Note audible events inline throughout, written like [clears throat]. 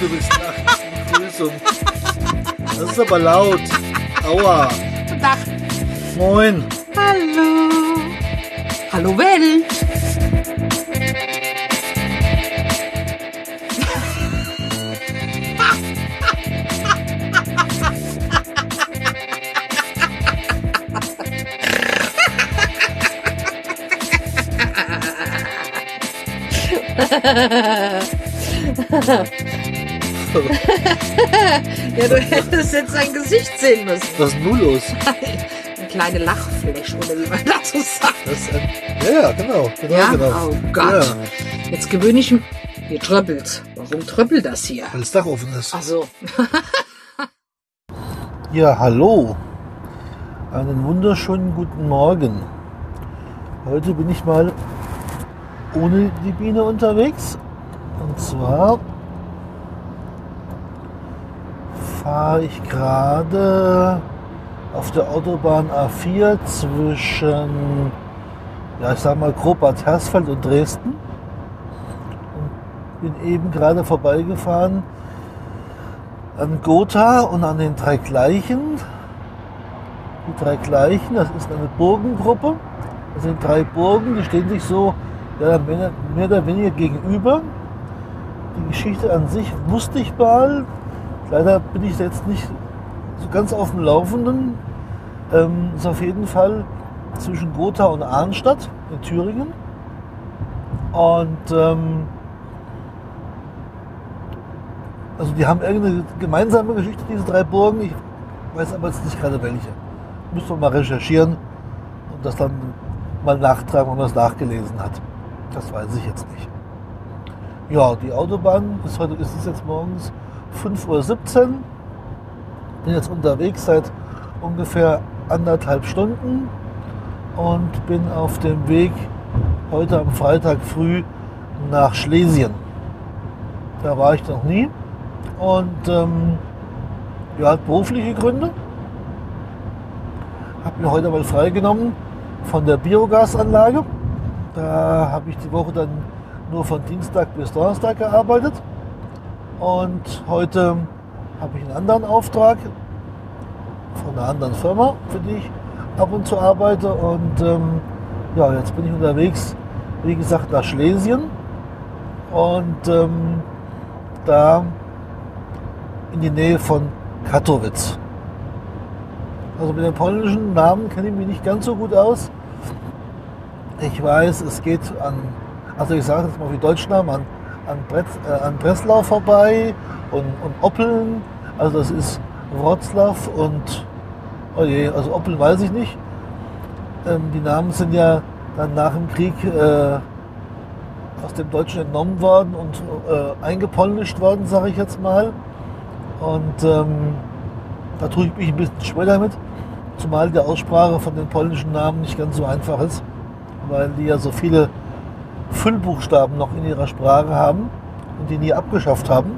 du bist nach Begrüßung. Das ist aber laut. Aua. Guten Tag. Moin. Hallo. Hallo Welt. [laughs] [laughs] Ja, du hättest jetzt sein Gesicht sehen müssen. Was ist nun los? [laughs] Eine kleine Lachfläche, oder wie man dazu sagt. Das ein, ja, ja, genau. genau, Ja? genau. Oh Gott. Ja, Jetzt gewöhne ich mich. Hier tröppelt. Warum tröppelt das hier? weil das Dach offen ist. Ach so. [laughs] Ja, hallo. Einen wunderschönen guten Morgen. Heute bin ich mal ohne die Biene unterwegs. Und zwar fahre ich gerade auf der Autobahn A4 zwischen, ja, ich sag mal grob Hersfeld und Dresden. Und bin eben gerade vorbeigefahren an Gotha und an den drei Gleichen. Die drei Gleichen, das ist eine Burgengruppe. Das sind drei Burgen, die stehen sich so ja, mehr, mehr oder weniger gegenüber. Die Geschichte an sich wusste ich mal. Leider bin ich jetzt nicht so ganz auf dem Laufenden. Ähm, ist auf jeden Fall zwischen Gotha und Arnstadt in Thüringen. Und ähm, also die haben irgendeine gemeinsame Geschichte, diese drei Burgen. Ich weiß aber jetzt nicht gerade welche. Müsste man mal recherchieren und das dann mal nachtragen, wenn man es nachgelesen hat. Das weiß ich jetzt nicht. Ja, die Autobahn ist heute, ist es jetzt morgens 5.17 Uhr. Bin jetzt unterwegs seit ungefähr anderthalb Stunden und bin auf dem Weg heute am Freitag früh nach Schlesien. Da war ich noch nie und ähm, ja, hat berufliche Gründe. Habe mir heute mal freigenommen von der Biogasanlage. Da habe ich die Woche dann nur von Dienstag bis Donnerstag gearbeitet. Und heute habe ich einen anderen Auftrag von einer anderen Firma, für die ich ab und zu arbeite. Und ähm, ja, jetzt bin ich unterwegs, wie gesagt, nach Schlesien. Und ähm, da in die Nähe von Katowice. Also mit den polnischen Namen kenne ich mich nicht ganz so gut aus. Ich weiß, es geht an, also ich sage jetzt mal wie Deutschnamen, an, an, Bretz, äh, an Breslau vorbei und, und Oppeln. Also das ist Wroclaw und, oh je, also Oppeln weiß ich nicht. Ähm, die Namen sind ja dann nach dem Krieg äh, aus dem Deutschen entnommen worden und äh, eingepolnischt worden, sage ich jetzt mal. Und ähm, da tue ich mich ein bisschen schwer damit, zumal die Aussprache von den polnischen Namen nicht ganz so einfach ist, weil die ja so viele Füllbuchstaben noch in ihrer Sprache haben und die nie abgeschafft haben,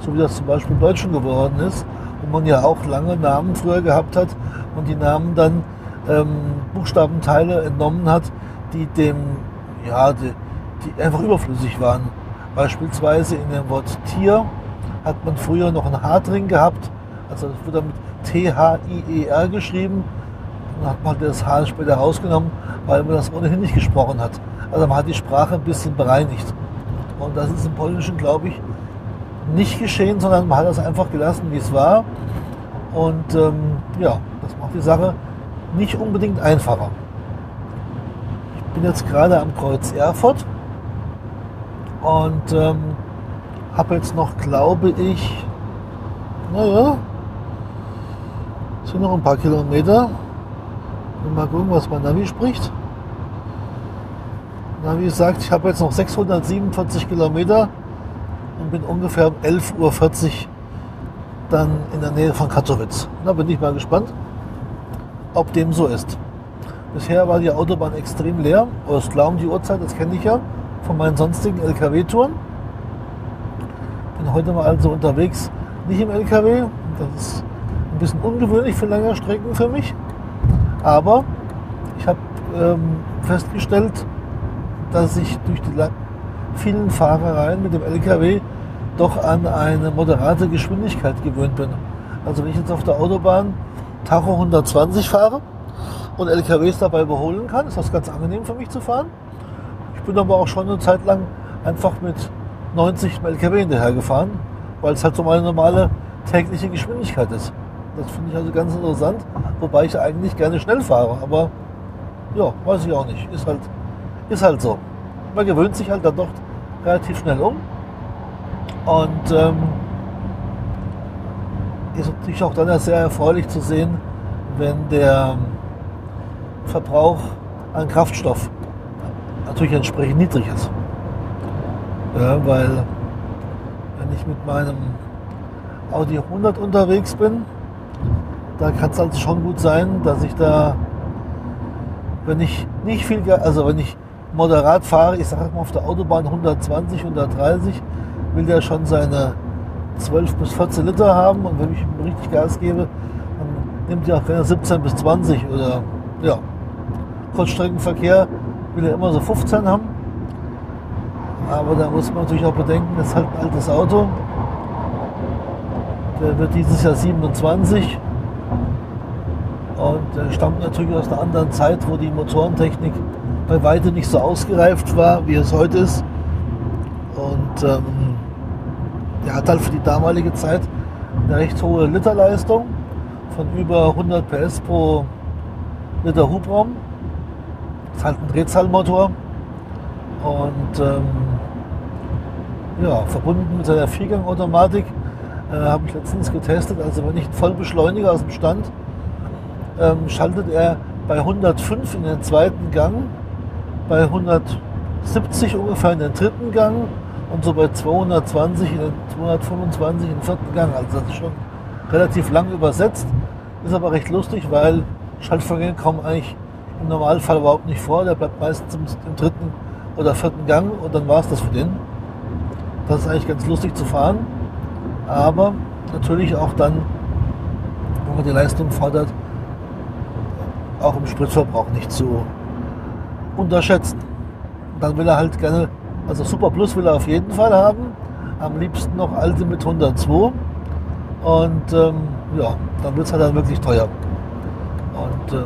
so wie das zum Beispiel im Deutschen geworden ist, wo man ja auch lange Namen früher gehabt hat und die Namen dann ähm, Buchstabenteile entnommen hat, die dem, ja, die, die einfach überflüssig waren. Beispielsweise in dem Wort Tier hat man früher noch ein H drin gehabt, also das wurde mit T-H-I-E-R geschrieben. Dann hat man das H später rausgenommen, weil man das ohnehin nicht gesprochen hat. Also man hat die Sprache ein bisschen bereinigt. Und das ist im Polnischen, glaube ich, nicht geschehen, sondern man hat das einfach gelassen, wie es war. Und ähm, ja, das macht die Sache nicht unbedingt einfacher. Ich bin jetzt gerade am Kreuz Erfurt und ähm, habe jetzt noch, glaube ich, naja, sind noch ein paar Kilometer. Mal gucken, was mein Navi spricht. Navi sagt, ich habe jetzt noch 647 Kilometer und bin ungefähr um 11.40 Uhr dann in der Nähe von Katowice. Da bin ich mal gespannt, ob dem so ist. Bisher war die Autobahn extrem leer. Oder ist klar die Uhrzeit, das kenne ich ja von meinen sonstigen LKW-Touren. Bin heute mal also unterwegs, nicht im LKW. Das ist ein bisschen ungewöhnlich für lange Strecken für mich. Aber ich habe ähm, festgestellt, dass ich durch die vielen Fahrereien mit dem LKW doch an eine moderate Geschwindigkeit gewöhnt bin. Also wenn ich jetzt auf der Autobahn Tacho 120 fahre und LKWs dabei überholen kann, ist das ganz angenehm für mich zu fahren. Ich bin aber auch schon eine Zeit lang einfach mit 90 im LKW hinterher gefahren, weil es halt so meine normale tägliche Geschwindigkeit ist. Das finde ich also ganz interessant, wobei ich eigentlich gerne schnell fahre, aber ja, weiß ich auch nicht. Ist halt, ist halt so. Man gewöhnt sich halt dann doch relativ schnell um. Und ähm, ist natürlich auch dann sehr erfreulich zu sehen, wenn der Verbrauch an Kraftstoff natürlich entsprechend niedrig ist. Ja, weil wenn ich mit meinem Audi 100 unterwegs bin, da kann es also schon gut sein, dass ich da, wenn ich nicht viel, also wenn ich moderat fahre, ich sage mal auf der Autobahn 120, 130, will der schon seine 12 bis 14 Liter haben und wenn ich ihm richtig Gas gebe, dann nimmt er auch keine 17 bis 20 oder ja. Kurzstreckenverkehr will er immer so 15 haben. Aber da muss man natürlich auch bedenken, das ist halt ein altes Auto. Der wird dieses Jahr 27 und stammt natürlich aus einer anderen Zeit, wo die Motorentechnik bei weitem nicht so ausgereift war, wie es heute ist. Und ähm, der hat halt für die damalige Zeit eine recht hohe Literleistung von über 100 PS pro Liter Hubraum. Ist halt ein Drehzahlmotor und ähm, ja, verbunden mit seiner Viergangautomatik äh, habe ich letztens getestet. Also wenn ich einen Vollbeschleuniger aus dem Stand ähm, schaltet er bei 105 in den zweiten Gang, bei 170 ungefähr in den dritten Gang und so bei 220 in den 225 in den vierten Gang. Also das ist schon relativ lang übersetzt, ist aber recht lustig, weil Schaltvorgänge kommen eigentlich im Normalfall überhaupt nicht vor. Der bleibt meistens im, im dritten oder vierten Gang und dann war es das für den. Das ist eigentlich ganz lustig zu fahren, aber natürlich auch dann, wenn man die Leistung fordert, auch im Spritverbrauch nicht zu unterschätzen. Dann will er halt gerne, also Super Plus will er auf jeden Fall haben, am liebsten noch alte mit 102 und ähm, ja, dann wird es halt dann wirklich teuer. Und ähm,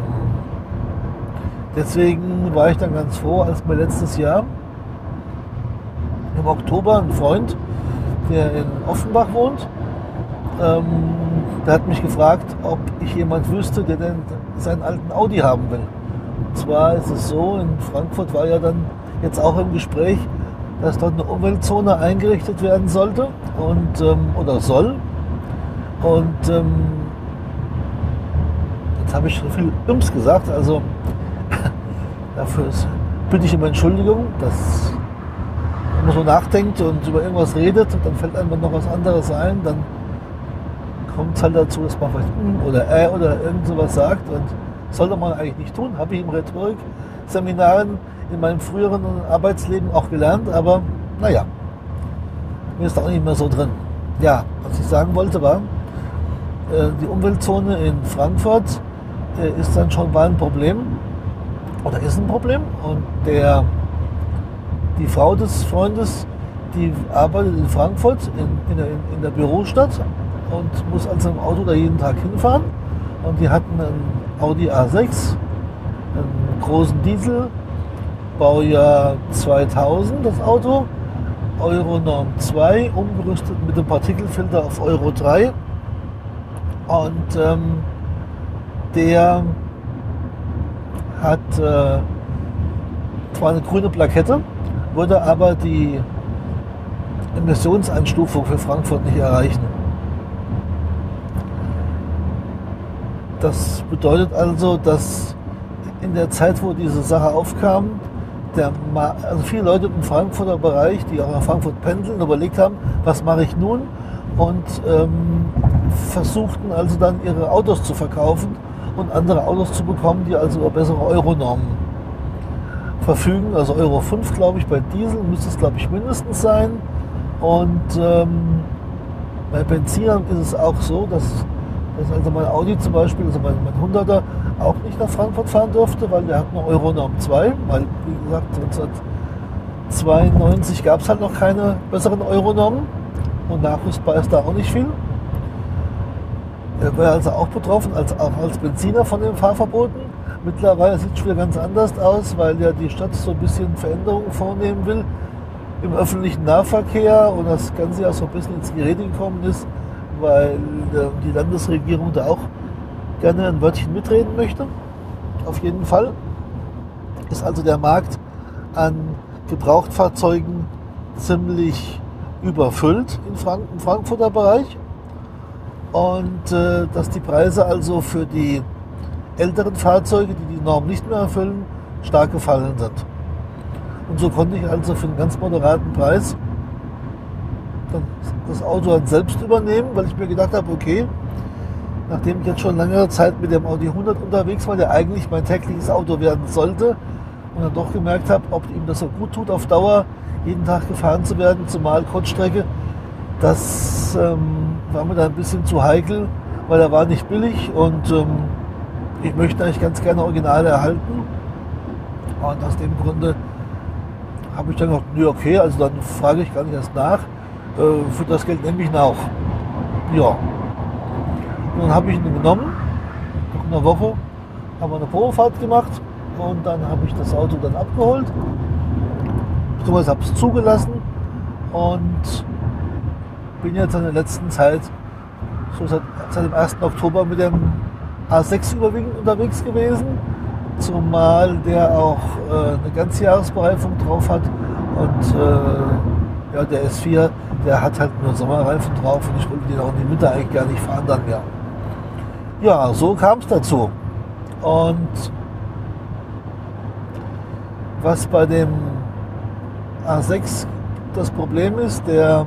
deswegen war ich dann ganz froh, als mir letztes Jahr im Oktober ein Freund, der in Offenbach wohnt, ähm, der hat mich gefragt, ob ich jemand wüsste, der denn seinen alten Audi haben will. Und zwar ist es so, in Frankfurt war ja dann jetzt auch im Gespräch, dass dort eine Umweltzone eingerichtet werden sollte und ähm, oder soll. Und ähm, jetzt habe ich so viel Ums gesagt, also [laughs] dafür ist, bitte ich um Entschuldigung, dass wenn man so nachdenkt und über irgendwas redet, dann fällt einem noch was anderes ein, dann kommt es halt dazu, dass man vielleicht mm oder äh oder irgend sowas sagt und sollte man eigentlich nicht tun. Habe ich im Rhetorik-Seminaren in meinem früheren Arbeitsleben auch gelernt, aber naja, mir ist auch nicht mehr so drin. Ja, was ich sagen wollte war, äh, die Umweltzone in Frankfurt äh, ist dann schon mal ein Problem oder ist ein Problem und der, die Frau des Freundes, die arbeitet in Frankfurt in, in, der, in der Bürostadt und muss also im Auto da jeden Tag hinfahren. Und die hatten einen Audi A6, einen großen Diesel, Baujahr 2000 das Auto, Euro Norm 2, umgerüstet mit dem Partikelfilter auf Euro 3. Und ähm, der hat äh, zwar eine grüne Plakette, würde aber die Emissionseinstufung für Frankfurt nicht erreichen. Das bedeutet also, dass in der Zeit, wo diese Sache aufkam, also viele Leute im Frankfurter Bereich, die auch nach Frankfurt pendeln, überlegt haben, was mache ich nun? Und ähm, versuchten also dann ihre Autos zu verkaufen und andere Autos zu bekommen, die also über bessere Euronormen verfügen. Also Euro 5, glaube ich, bei Diesel müsste es, glaube ich, mindestens sein. Und ähm, bei Benzinern ist es auch so, dass dass also mein Audi zum Beispiel, also mein, mein 100er, auch nicht nach Frankfurt fahren durfte, weil der hat eine Euronorm 2, weil wie gesagt 1992 gab es halt noch keine besseren Euronormen. und nachrüstbar ist da auch nicht viel. Er wäre also auch betroffen, als, auch als Benziner von den Fahrverboten. Mittlerweile sieht es wieder ganz anders aus, weil ja die Stadt so ein bisschen Veränderungen vornehmen will im öffentlichen Nahverkehr und das Ganze ja so ein bisschen ins Gerede gekommen ist, weil die Landesregierung da auch gerne ein Wörtchen mitreden möchte. Auf jeden Fall ist also der Markt an Gebrauchtfahrzeugen ziemlich überfüllt im, Frank im Frankfurter Bereich und äh, dass die Preise also für die älteren Fahrzeuge, die die Norm nicht mehr erfüllen, stark gefallen sind. Und so konnte ich also für einen ganz moderaten Preis das Auto dann selbst übernehmen, weil ich mir gedacht habe, okay, nachdem ich jetzt schon längere Zeit mit dem Audi 100 unterwegs war, der eigentlich mein tägliches Auto werden sollte, und dann doch gemerkt habe, ob ihm das so gut tut, auf Dauer jeden Tag gefahren zu werden, zumal Kurzstrecke, das ähm, war mir dann ein bisschen zu heikel, weil er war nicht billig und ähm, ich möchte eigentlich ganz gerne Originale erhalten. Und aus dem Grunde habe ich dann gesagt, nee, okay, also dann frage ich gar nicht erst nach. Äh, für das Geld nehme ich ihn auch. Ja. Und dann habe ich ihn genommen. Nach einer Woche haben wir eine Probefahrt gemacht und dann habe ich das Auto dann abgeholt. Beziehungsweise habe es zugelassen und bin jetzt in der letzten Zeit, so seit, seit dem 1. Oktober mit dem A6 überwiegend unterwegs gewesen. Zumal der auch äh, eine Ganzjahresbereifung drauf hat und äh, ja, der S4, der hat halt nur Sommerreifen drauf und ich wollte den auch in die Mitte eigentlich gar nicht fahren dann mehr. Ja, so kam es dazu. Und was bei dem A6 das Problem ist, der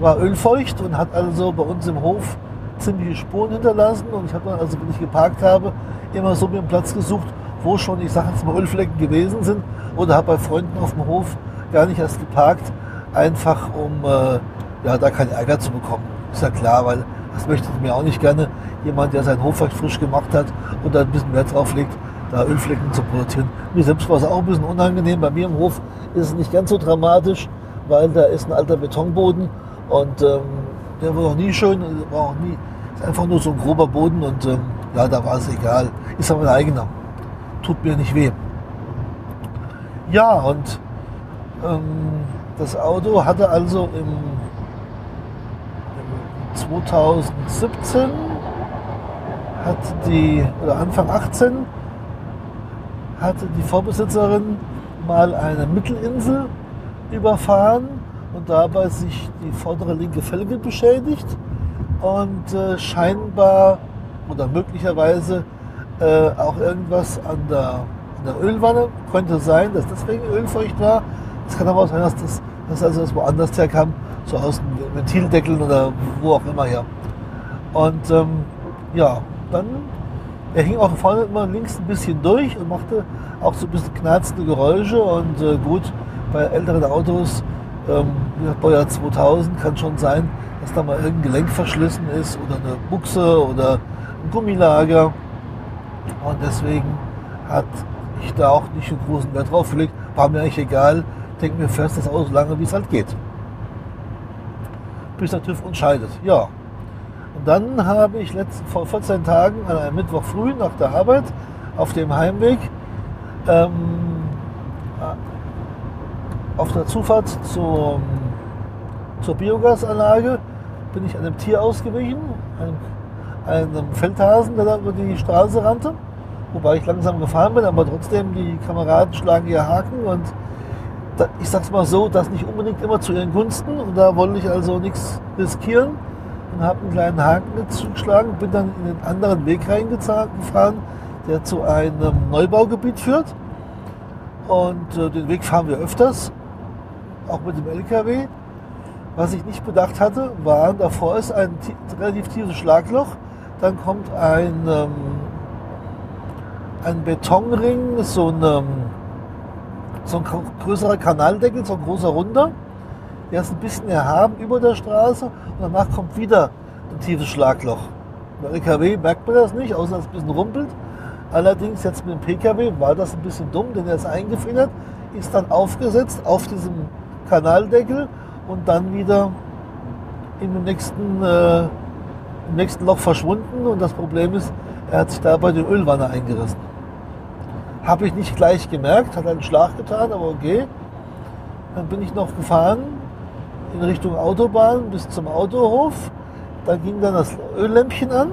war ölfeucht und hat also bei uns im Hof ziemliche Spuren hinterlassen. Und ich habe dann, also wenn ich geparkt habe, immer so mir einen Platz gesucht, wo schon, ich sage jetzt mal, Ölflecken gewesen sind. Oder habe bei Freunden auf dem Hof gar nicht erst geparkt, einfach um äh, ja, da keinen Ärger zu bekommen. Ist ja klar, weil das möchte ich mir auch nicht gerne. Jemand, der seinen Hof vielleicht frisch gemacht hat und da ein bisschen Wert drauf legt, da Ölflecken zu produzieren. Mir selbst war es auch ein bisschen unangenehm. Bei mir im Hof ist es nicht ganz so dramatisch, weil da ist ein alter Betonboden und ähm, der war auch nie schön, war auch nie, ist einfach nur so ein grober Boden und ähm, ja, da war es egal. Ist aber mein eigener. Tut mir nicht weh. Ja, und ähm, das Auto hatte also im, im 2017 hat die, oder Anfang 18 hatte die Vorbesitzerin mal eine Mittelinsel überfahren und dabei sich die vordere linke Felge beschädigt und äh, scheinbar oder möglicherweise äh, auch irgendwas an der, an der Ölwanne könnte sein, dass deswegen ölfeucht war. Es kann aber auch sein, dass das, dass also das woanders herkam, so aus den Ventildeckeln oder wo auch immer her. Und ähm, ja, dann er hing auch vorne immer links ein bisschen durch und machte auch so ein bisschen knarzende Geräusche. Und äh, gut, bei älteren Autos, ähm, Baujahr 2000, kann schon sein, dass da mal irgendein Gelenk verschlissen ist oder eine Buchse oder ein Gummilager. Und deswegen hat ich da auch nicht einen großen Wert drauf gelegt. War mir eigentlich egal. Denke mir fest, das Auto so lange, wie es halt geht. Bis der TÜV entscheidet. Ja, und dann habe ich letzt, vor 14 Tagen an einem Mittwoch früh nach der Arbeit auf dem Heimweg ähm, äh, auf der Zufahrt zur, zur Biogasanlage bin ich einem Tier ausgewichen, einem, einem Feldhasen, der da über die Straße rannte. Wobei ich langsam gefahren bin, aber trotzdem die Kameraden schlagen ihr Haken und ich sag's mal so, das nicht unbedingt immer zu ihren Gunsten und da wollte ich also nichts riskieren und habe einen kleinen Haken zugeschlagen, bin dann in den anderen Weg reingefahren, der zu einem Neubaugebiet führt. Und äh, den Weg fahren wir öfters, auch mit dem LKW. Was ich nicht bedacht hatte, war, davor ist ein relativ tiefes Schlagloch, dann kommt ein, ähm, ein Betonring, so ein, so ein größerer Kanaldeckel, so ein großer Runder der ist ein bisschen erhaben über der Straße und danach kommt wieder ein tiefes Schlagloch. Bei LKW merkt man das nicht, außer dass es ein bisschen rumpelt. Allerdings jetzt mit dem PKW war das ein bisschen dumm, denn er ist eingefedert, ist dann aufgesetzt auf diesem Kanaldeckel und dann wieder im nächsten, äh, im nächsten Loch verschwunden und das Problem ist, er hat sich dabei die Ölwanne eingerissen. Habe ich nicht gleich gemerkt, hat einen Schlag getan, aber okay. Dann bin ich noch gefahren in Richtung Autobahn bis zum Autohof. Da ging dann das Öllämpchen an.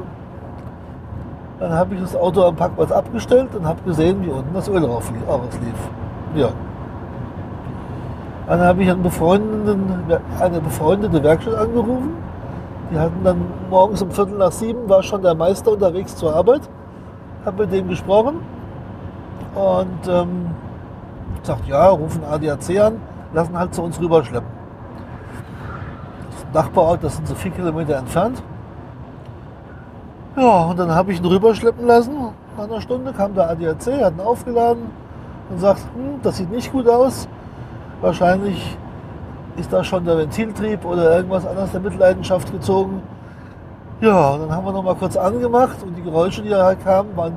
Dann habe ich das Auto am Parkplatz abgestellt und habe gesehen, wie unten das Öl rauslief. Ja. Dann habe ich einen befreundeten, eine befreundete Werkstatt angerufen. Die hatten dann morgens um Viertel nach sieben, war schon der Meister unterwegs zur Arbeit. Habe mit dem gesprochen und ähm, sagt, ja, rufen ADAC an, lassen halt zu uns rüberschleppen. Das Nachbarort, das sind so vier Kilometer entfernt. Ja, und dann habe ich ihn rüberschleppen lassen. Nach einer Stunde kam der ADAC, hat ihn aufgeladen und sagt, hm, das sieht nicht gut aus. Wahrscheinlich ist da schon der Ventiltrieb oder irgendwas anderes der Mitleidenschaft gezogen. Ja, und dann haben wir noch mal kurz angemacht und die Geräusche, die da kamen, waren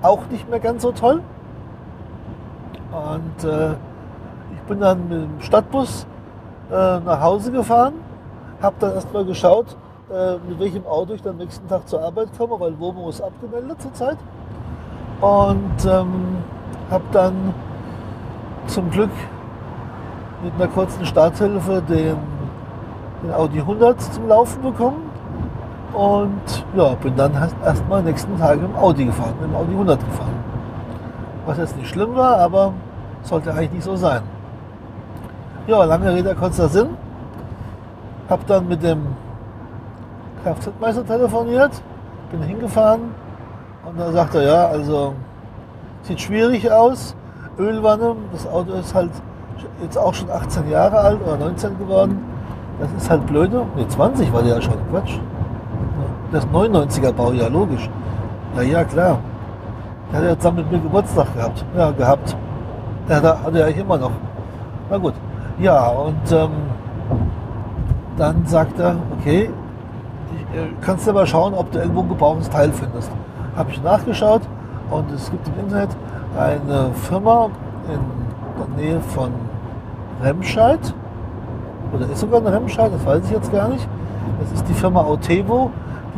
auch nicht mehr ganz so toll. Und äh, ich bin dann mit dem Stadtbus äh, nach Hause gefahren, habe dann erstmal geschaut, äh, mit welchem Auto ich dann nächsten Tag zur Arbeit komme, weil Womo ist abgemeldet zurzeit. Und ähm, habe dann zum Glück mit einer kurzen Starthilfe den, den Audi 100 zum Laufen bekommen. Und ja, bin dann erstmal nächsten Tag im Audi gefahren, dem Audi 100 gefahren. Was jetzt nicht schlimm war, aber sollte eigentlich nicht so sein. Ja, lange Rede, kurzer Sinn. Hab dann mit dem Kfz-Meister telefoniert, bin hingefahren und da sagt er, ja, also sieht schwierig aus. Ölwanne, das Auto ist halt jetzt auch schon 18 Jahre alt oder 19 geworden. Das ist halt blöde. Ne, 20 war der ja schon. Quatsch. Das 99er Baujahr, logisch. Ja, ja, klar. Der hat ja zusammen mit mir Geburtstag gehabt. Ja, gehabt. Der hat er eigentlich immer noch. Na gut. Ja, und ähm, dann sagt er, okay, ich, äh, kannst du mal schauen, ob du irgendwo ein gebrauchtes Teil findest. Habe ich nachgeschaut und es gibt im Internet eine Firma in der Nähe von Remscheid. Oder ist sogar eine Remscheid, das weiß ich jetzt gar nicht. Das ist die Firma Autevo.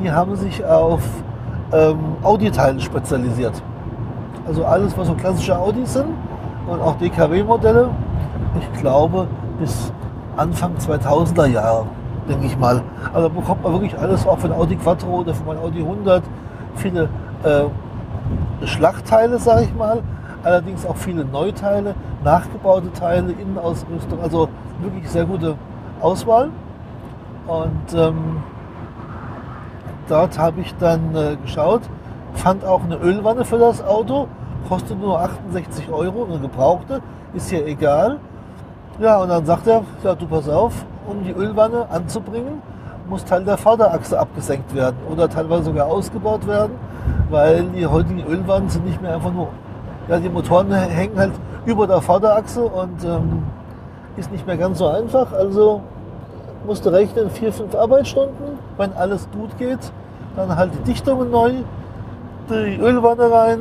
Die haben sich auf ähm, Audi-Teile spezialisiert. Also alles, was so klassische Audis sind und auch DKW-Modelle. Ich glaube, bis Anfang 2000er Jahre, denke ich mal. Also bekommt man wirklich alles, auch ein Audi Quattro oder für mein Audi 100. Viele äh, Schlachtteile, sage ich mal. Allerdings auch viele Neuteile, nachgebaute Teile, Innenausrüstung. Also wirklich sehr gute Auswahl. Und ähm, dort habe ich dann äh, geschaut, fand auch eine Ölwanne für das Auto, kostet nur 68 Euro, eine gebrauchte, ist hier egal. Ja, und dann sagt er, ja, du pass auf, um die Ölwanne anzubringen, muss Teil der Vorderachse abgesenkt werden oder teilweise sogar ausgebaut werden, weil die heutigen Ölwannen sind nicht mehr einfach nur, ja, die Motoren hängen halt über der Vorderachse und ähm, ist nicht mehr ganz so einfach. Also musste rechnen, vier, fünf Arbeitsstunden, wenn alles gut geht, dann halt die Dichtungen neu, die Ölwanne rein,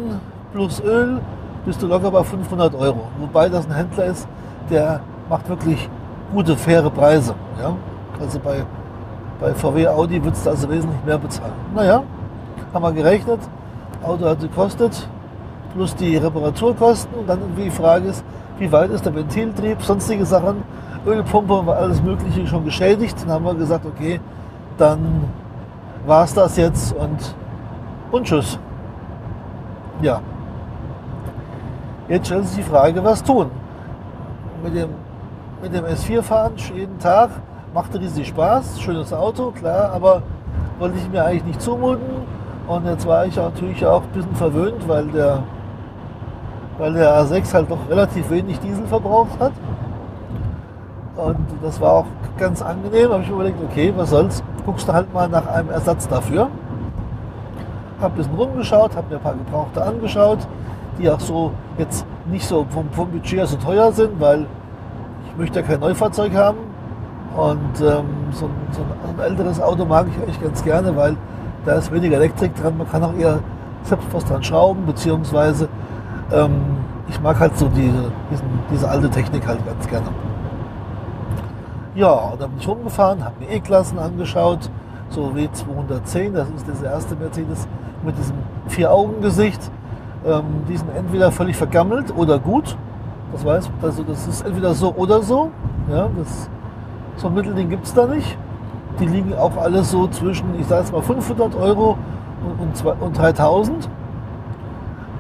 plus Öl, bist du locker bei 500 Euro. Wobei das ein Händler ist, der macht wirklich gute, faire Preise. Ja? Also bei, bei VW Audi würdest du also wesentlich mehr bezahlen. Naja, haben wir gerechnet, Auto hat gekostet, plus die Reparaturkosten. Und dann die Frage ist, wie weit ist der Ventiltrieb, sonstige Sachen, Ölpumpe war alles Mögliche schon geschädigt. Dann haben wir gesagt, okay, dann war es das jetzt und, und tschüss. Ja. Jetzt stellt sich die Frage, was tun? Mit dem, mit dem S4 fahren jeden Tag machte riesig Spaß, schönes Auto, klar, aber wollte ich mir eigentlich nicht zumuten. Und jetzt war ich natürlich auch ein bisschen verwöhnt, weil der, weil der A6 halt doch relativ wenig Diesel verbraucht hat. Und das war auch ganz angenehm. habe ich mir überlegt, okay, was soll's, guckst du halt mal nach einem Ersatz dafür. Habe ein bisschen rumgeschaut, habe mir ein paar Gebrauchte angeschaut die auch so jetzt nicht so vom, vom Budget so teuer sind, weil ich möchte ja kein Neufahrzeug haben. Und ähm, so, ein, so, ein, älteres Auto mag ich eigentlich ganz gerne, weil da ist weniger Elektrik dran. Man kann auch eher selbst was dran schrauben, beziehungsweise ähm, ich mag halt so diese, diesen, diese alte Technik halt ganz gerne. Ja, da bin ich rumgefahren, habe mir E-Klassen angeschaut, so W210, das ist das erste Mercedes mit diesem Vier-Augen-Gesicht. Ähm, die sind entweder völlig vergammelt oder gut. Das weiß, also das ist entweder so oder so. Ja, das, so ein Mittelding gibt es da nicht. Die liegen auch alle so zwischen, ich sage jetzt mal 500 Euro und, und, zwei, und 3000.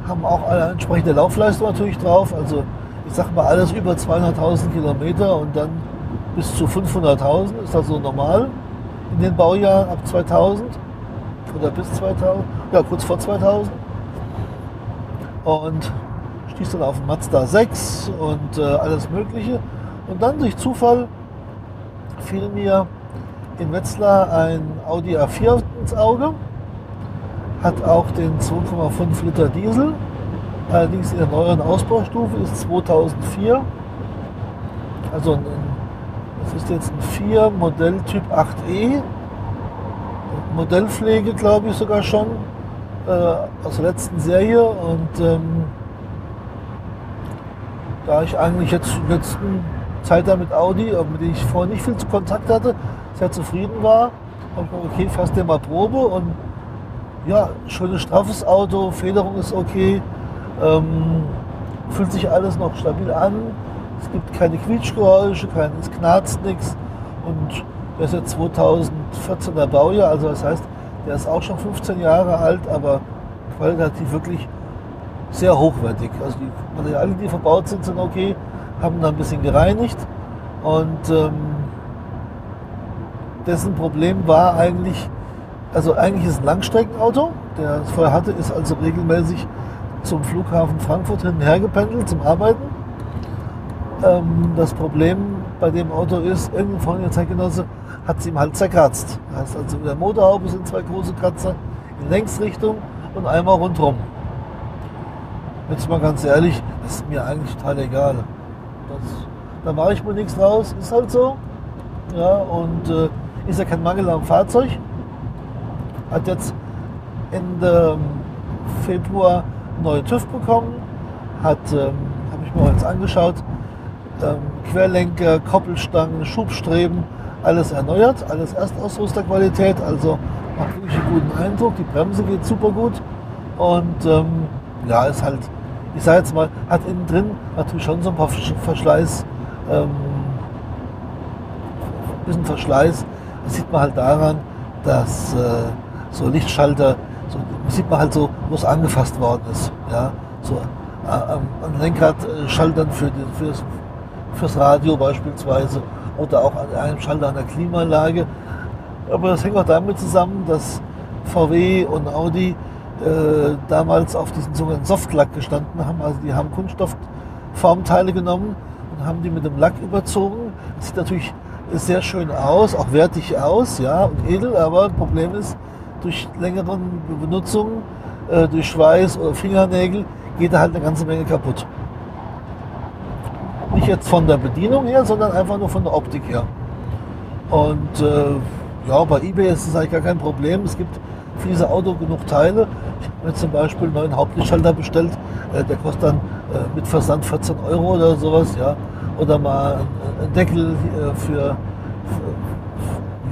Haben auch alle entsprechende Laufleistung natürlich drauf. Also ich sag mal alles über 200.000 Kilometer und dann bis zu 500.000 ist das so normal in den Baujahren ab 2000 oder bis 2000, ja kurz vor 2000. Und stieß dann auf den Mazda 6 und äh, alles Mögliche. Und dann durch Zufall fiel mir in Wetzlar ein Audi A4 ins Auge. Hat auch den 2,5 Liter Diesel. Allerdings in der neueren Ausbaustufe ist 2004. Also ein, das ist jetzt ein 4 Modelltyp 8e. Modellpflege, glaube ich sogar schon. Äh, aus der letzten Serie. Und ähm, da ich eigentlich jetzt in der letzten Zeit da mit Audi, mit dem ich vorher nicht viel Kontakt hatte, sehr zufrieden war, habe ich gesagt, okay, fährst dir mal Probe und ja, schönes straffes Auto, Federung ist okay, ähm, fühlt sich alles noch stabil an, es gibt keine Quietschgeräusche, es knarzt nichts und der ist jetzt 2014er Baujahr, also das heißt, der ist auch schon 15 Jahre alt, aber qualitativ wirklich sehr hochwertig. Also die Materialien, die verbaut sind, sind okay, haben da ein bisschen gereinigt und ähm, dessen Problem war eigentlich, also eigentlich ist ein Langstreckenauto, der es vorher hatte, ist also regelmäßig zum Flughafen Frankfurt hin hergependelt zum Arbeiten. Ähm, das Problem bei dem Auto ist, irgendein freundlicher Zeitgenosse hat es ihm halt zerkratzt. Das heißt also in der Motorhaube sind zwei große Kratzer in Längsrichtung und einmal rundherum. Jetzt mal ganz ehrlich, das ist mir eigentlich total egal. Das, da mache ich mir nichts draus, ist halt so. Ja, und äh, ist ja kein Mangel am Fahrzeug. Hat jetzt Ende Februar neue TÜV bekommen. Hat, ähm, habe ich mir jetzt angeschaut, ähm, Querlenker, Koppelstangen, Schubstreben, alles erneuert, alles Erstausrüsterqualität, also macht wirklich einen guten Eindruck. Die Bremse geht super gut und ähm, ja, ist halt ich sage jetzt mal, hat innen drin natürlich schon so ein paar Verschleiß, ähm, ein bisschen Verschleiß. Das sieht man halt daran, dass äh, so Lichtschalter, so, sieht man halt so, wo es angefasst worden ist. Ja? So äh, an Lenkradschaltern für die, fürs, fürs Radio beispielsweise oder auch an einem Schalter der Klimaanlage. Aber das hängt auch damit zusammen, dass VW und Audi äh, damals auf diesen sogenannten Softlack gestanden haben. Also die haben Kunststoffformteile genommen und haben die mit dem Lack überzogen. Das sieht natürlich sehr schön aus, auch wertig aus, ja, und edel, aber das Problem ist, durch längeren Benutzung, äh, durch Schweiß oder Fingernägel, geht da halt eine ganze Menge kaputt. Nicht jetzt von der Bedienung her, sondern einfach nur von der Optik her. Und äh, ja, bei eBay ist es eigentlich gar kein Problem. Es gibt für dieses Auto genug Teile. Ich habe mir zum Beispiel einen neuen Hauptlichtschalter bestellt, äh, der kostet dann äh, mit Versand 14 Euro oder sowas, ja. Oder mal ein Deckel äh, für, für,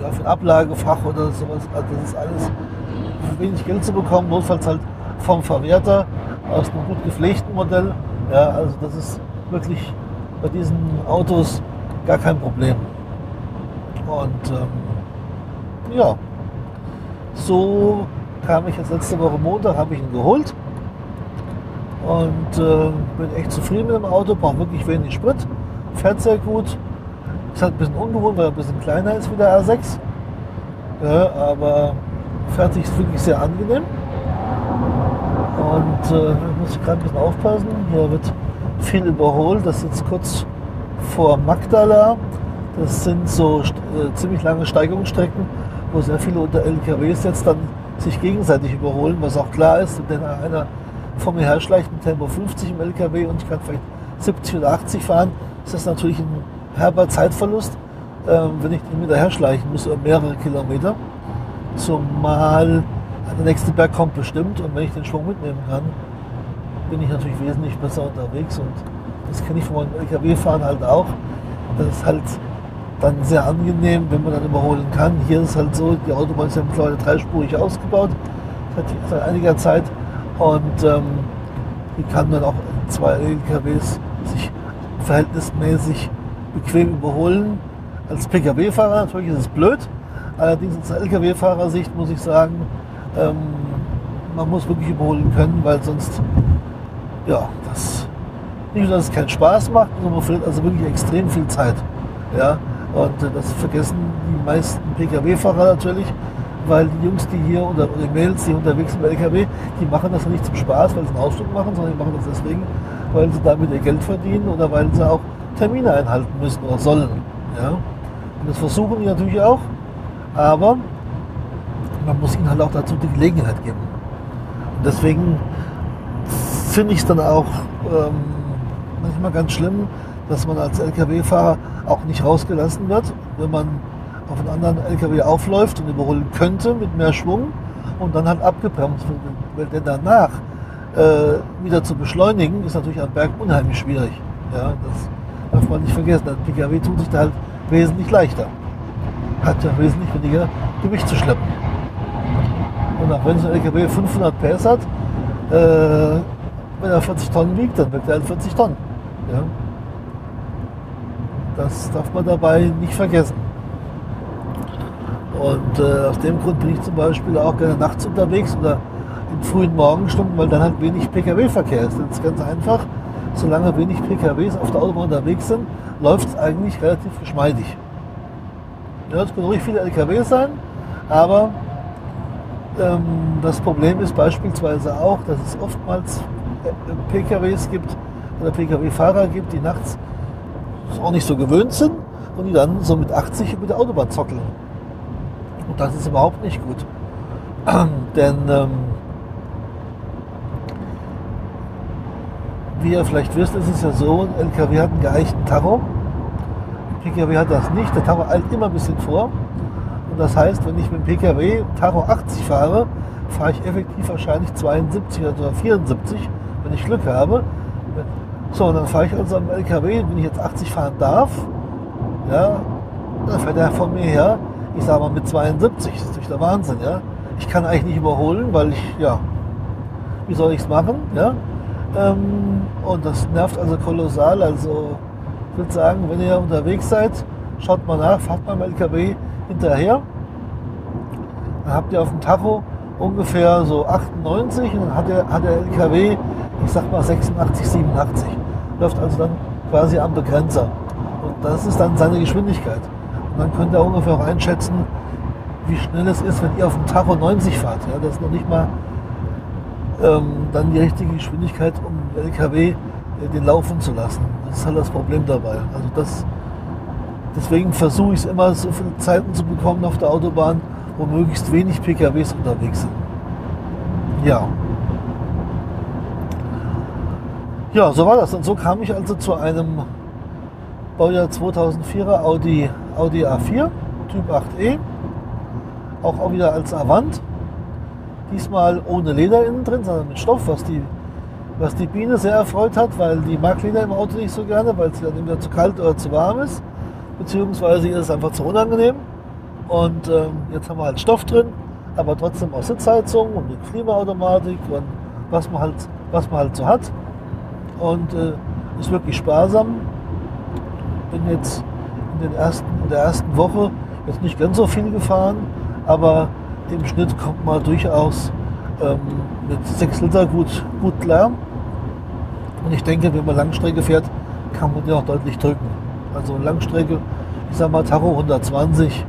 ja, für ein Ablagefach oder sowas. Also das ist alles wenig Geld zu bekommen, notfalls halt vom Verwerter aus einem gut gepflegten Modell. Ja, also das ist wirklich bei diesen Autos gar kein Problem. Und ähm, ja, so kam ich jetzt letzte Woche Montag, habe ich ihn geholt und äh, bin echt zufrieden mit dem Auto, braucht wirklich wenig Sprit, fährt sehr gut. Ist halt ein bisschen ungewohnt, weil er ein bisschen kleiner ist wie der A6. Ja, aber fährt sich wirklich sehr angenehm. Und äh, muss ich gerade ein bisschen aufpassen. Hier wird viel überholt. Das ist jetzt kurz vor Magdala. Das sind so äh, ziemlich lange Steigungsstrecken wo sehr viele unter LKWs jetzt dann sich gegenseitig überholen, was auch klar ist, wenn einer vor mir her schleicht mit Tempo 50 im LKW und ich kann vielleicht 70 oder 80 fahren, ist das natürlich ein herber Zeitverlust, ähm, wenn ich den wieder herschleichen muss über mehrere Kilometer. Zumal der nächste Berg kommt bestimmt und wenn ich den Schwung mitnehmen kann, bin ich natürlich wesentlich besser unterwegs und das kenne ich von meinem LKW-Fahren halt auch. Das ist halt dann sehr angenehm, wenn man dann überholen kann. Hier ist halt so, die Autobahn ist ja mittlerweile dreispurig ausgebaut, seit, einiger Zeit. Und ähm, die kann dann auch zwei LKWs sich verhältnismäßig bequem überholen. Als Pkw-Fahrer natürlich ist es blöd, allerdings aus Lkw-Fahrersicht muss ich sagen, ähm, man muss wirklich überholen können, weil sonst, ja, das nicht nur, dass es keinen Spaß macht, sondern man verliert also wirklich extrem viel Zeit. Ja, und äh, das vergessen die meisten Pkw-Fahrer natürlich, weil die Jungs, die hier oder, oder Mädels, die unterwegs sind bei LKW, die machen das nicht zum Spaß, weil sie einen Ausflug machen, sondern die machen das deswegen, weil sie damit ihr Geld verdienen oder weil sie auch Termine einhalten müssen oder sollen. Ja? Und das versuchen die natürlich auch, aber man muss ihnen halt auch dazu die Gelegenheit geben. Und deswegen finde ich es dann auch ähm, manchmal ganz schlimm, dass man als Lkw-Fahrer auch nicht rausgelassen wird, wenn man auf einen anderen LKW aufläuft und überholen könnte mit mehr Schwung und dann halt abgebremst wird. Denn danach äh, wieder zu beschleunigen, ist natürlich am Berg unheimlich schwierig. Ja, das darf man nicht vergessen. Der PKW tut sich da halt wesentlich leichter. Hat ja wesentlich weniger Gewicht zu schleppen. Und auch wenn so ein LKW 500 PS hat, äh, wenn er 40 Tonnen wiegt, dann wiegt er halt 40 Tonnen. Ja? Das darf man dabei nicht vergessen. Und äh, aus dem Grund bin ich zum Beispiel auch gerne nachts unterwegs oder in frühen Morgenstunden, weil dann halt wenig Pkw-Verkehr ist. Das ist ganz einfach. Solange wenig PKWs auf der Autobahn unterwegs sind, läuft es eigentlich relativ geschmeidig. Ja, es können ruhig viele LKW sein, aber ähm, das Problem ist beispielsweise auch, dass es oftmals PKWs gibt oder Pkw-Fahrer gibt, die nachts auch nicht so gewöhnt sind und die dann so mit 80 über der Autobahn zockeln. Und das ist überhaupt nicht gut. [clears throat] Denn ähm, wie ihr vielleicht wisst, ist es ja so, ein LKW hat einen geeichten Tacho. PKW hat das nicht. Der Tacho eilt immer ein bisschen vor. Und das heißt, wenn ich mit dem PKW Tacho 80 fahre, fahre ich effektiv wahrscheinlich 72 oder 74, wenn ich Glück habe. So, und dann fahre ich also am LKW, wenn ich jetzt 80 fahren darf, ja, dann fährt er von mir her, ich sage mal mit 72, das ist natürlich der Wahnsinn, ja. Ich kann eigentlich nicht überholen, weil ich, ja, wie soll ich es machen, ja. Ähm, und das nervt also kolossal, also ich würde sagen, wenn ihr unterwegs seid, schaut mal nach, fahrt mal im LKW hinterher, dann habt ihr auf dem Tacho ungefähr so 98 und dann hat der, hat der LKW, ich sag mal 86, 87 läuft also dann quasi am Begrenzer. Und das ist dann seine Geschwindigkeit. Und dann könnt ihr ungefähr auch einschätzen, wie schnell es ist, wenn ihr auf dem Tacho 90 fahrt. Ja, das ist noch nicht mal ähm, dann die richtige Geschwindigkeit, um den LKW äh, den laufen zu lassen. Das ist halt das Problem dabei. Also das, deswegen versuche ich es immer, so viele Zeiten zu bekommen auf der Autobahn, wo möglichst wenig PKWs unterwegs sind. Ja. Ja, so war das. Und so kam ich also zu einem Baujahr 2004er Audi, Audi A4, Typ 8e. Auch, auch wieder als Avant. Diesmal ohne Leder innen drin, sondern mit Stoff, was die, was die Biene sehr erfreut hat, weil die mag Leder im Auto nicht so gerne, weil es dann entweder zu kalt oder zu warm ist. Beziehungsweise ihr ist einfach zu unangenehm. Und ähm, jetzt haben wir halt Stoff drin, aber trotzdem auch Sitzheizung und mit Klimaautomatik und was man halt, was man halt so hat und äh, ist wirklich sparsam. Bin jetzt in, den ersten, in der ersten Woche jetzt nicht ganz so viel gefahren, aber im Schnitt kommt man durchaus ähm, mit 6 Liter gut, gut klar. Und ich denke, wenn man Langstrecke fährt, kann man den auch deutlich drücken. Also Langstrecke, ich sag mal Tacho 120,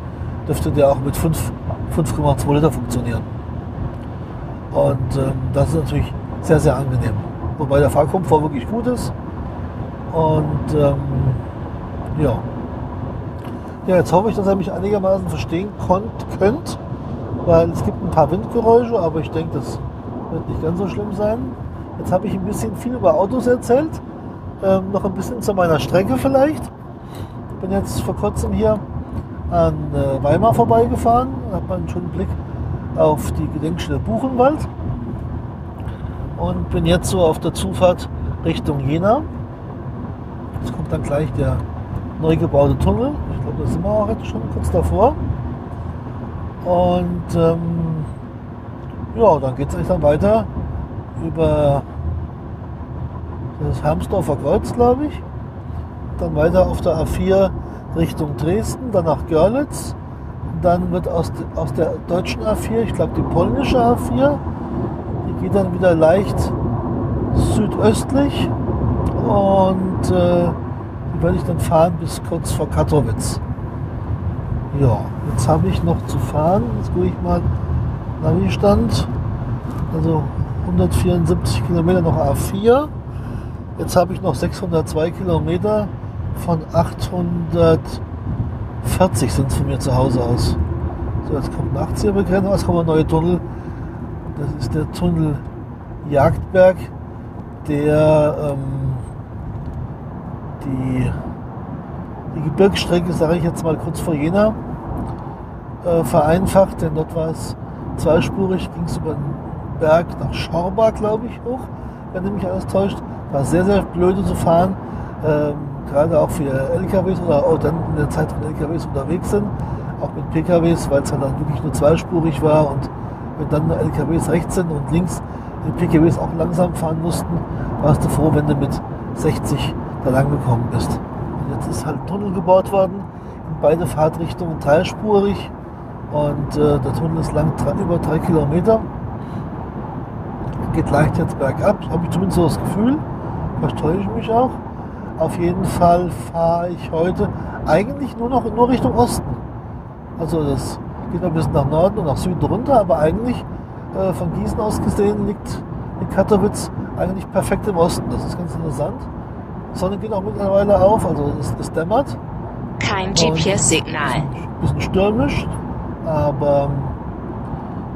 dürfte der auch mit 5,2 Liter funktionieren. Und ähm, das ist natürlich sehr, sehr angenehm wobei der Fahrkomfort wirklich gut ist. Und ähm, ja. Ja, jetzt hoffe ich, dass ihr mich einigermaßen verstehen könnt, weil es gibt ein paar Windgeräusche, aber ich denke, das wird nicht ganz so schlimm sein. Jetzt habe ich ein bisschen viel über Autos erzählt, ähm, noch ein bisschen zu meiner Strecke vielleicht. Ich bin jetzt vor kurzem hier an äh, Weimar vorbeigefahren, habe einen schönen Blick auf die Gedenkstelle Buchenwald und bin jetzt so auf der Zufahrt Richtung Jena. Jetzt kommt dann gleich der neu gebaute Tunnel. Ich glaube, Da sind wir auch jetzt schon kurz davor. Und ähm, ja, dann geht es eigentlich dann weiter über das Hermsdorfer Kreuz, glaube ich. Dann weiter auf der A4 Richtung Dresden, dann nach Görlitz. Dann wird aus, aus der deutschen A4, ich glaube die polnische A4, die geht dann wieder leicht südöstlich und äh, die werde ich dann fahren bis kurz vor Katowice. Ja, jetzt habe ich noch zu fahren. Jetzt gucke ich mal Navi-Stand. Also 174 Kilometer noch A4. Jetzt habe ich noch 602 Kilometer von 840 sind es von mir zu Hause aus. So, jetzt kommt eine 80er Begrenzung, jetzt kommt ein neuer Tunnel. Das ist der Tunnel Jagdberg, der ähm, die, die Gebirgsstrecke, sage ich jetzt mal kurz vor Jena, äh, vereinfacht, denn dort war es zweispurig, ging es über den Berg nach Schorba, glaube ich, hoch, wenn mich alles täuscht. War sehr, sehr blöde zu fahren, ähm, gerade auch für LKWs oder auch dann in der Zeit, wenn LKWs unterwegs sind, auch mit PKWs, weil es halt dann wirklich nur zweispurig war und wenn dann LKWs rechts sind und links die PKWs auch langsam fahren mussten, warst du froh, wenn du mit 60 da lang gekommen bist. Und jetzt ist halt ein Tunnel gebaut worden, in beide Fahrtrichtungen dreispurig und äh, der Tunnel ist lang über drei Kilometer. Geht leicht jetzt bergab, habe ich zumindest so das Gefühl. Vielleicht täusche ich mich auch. Auf jeden Fall fahre ich heute eigentlich nur noch nur Richtung Osten. Also das geht ein bisschen nach Norden und nach Süden runter, aber eigentlich äh, von Gießen aus gesehen liegt in Katowice eigentlich perfekt im Osten. Das ist ganz interessant. Die Sonne geht auch mittlerweile auf, also es, es dämmert. Kein GPS-Signal. Ein bisschen stürmisch, aber ähm,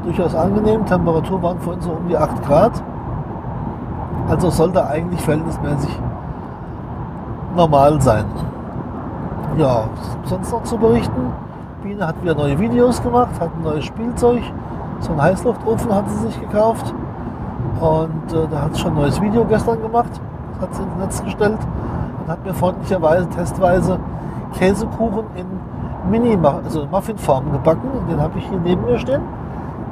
durchaus angenehm. Temperatur waren vorhin so um die 8 Grad. Also sollte eigentlich verhältnismäßig normal sein. Ja, sonst noch zu berichten. Biene hat wieder neue Videos gemacht, hat ein neues Spielzeug. So einen Heißluftofen hat sie sich gekauft. Und äh, da hat sie schon ein neues Video gestern gemacht. Das hat sie ins Netz gestellt und hat mir freundlicherweise testweise Käsekuchen in Mini, also Muffinform gebacken. Und den habe ich hier neben mir stehen.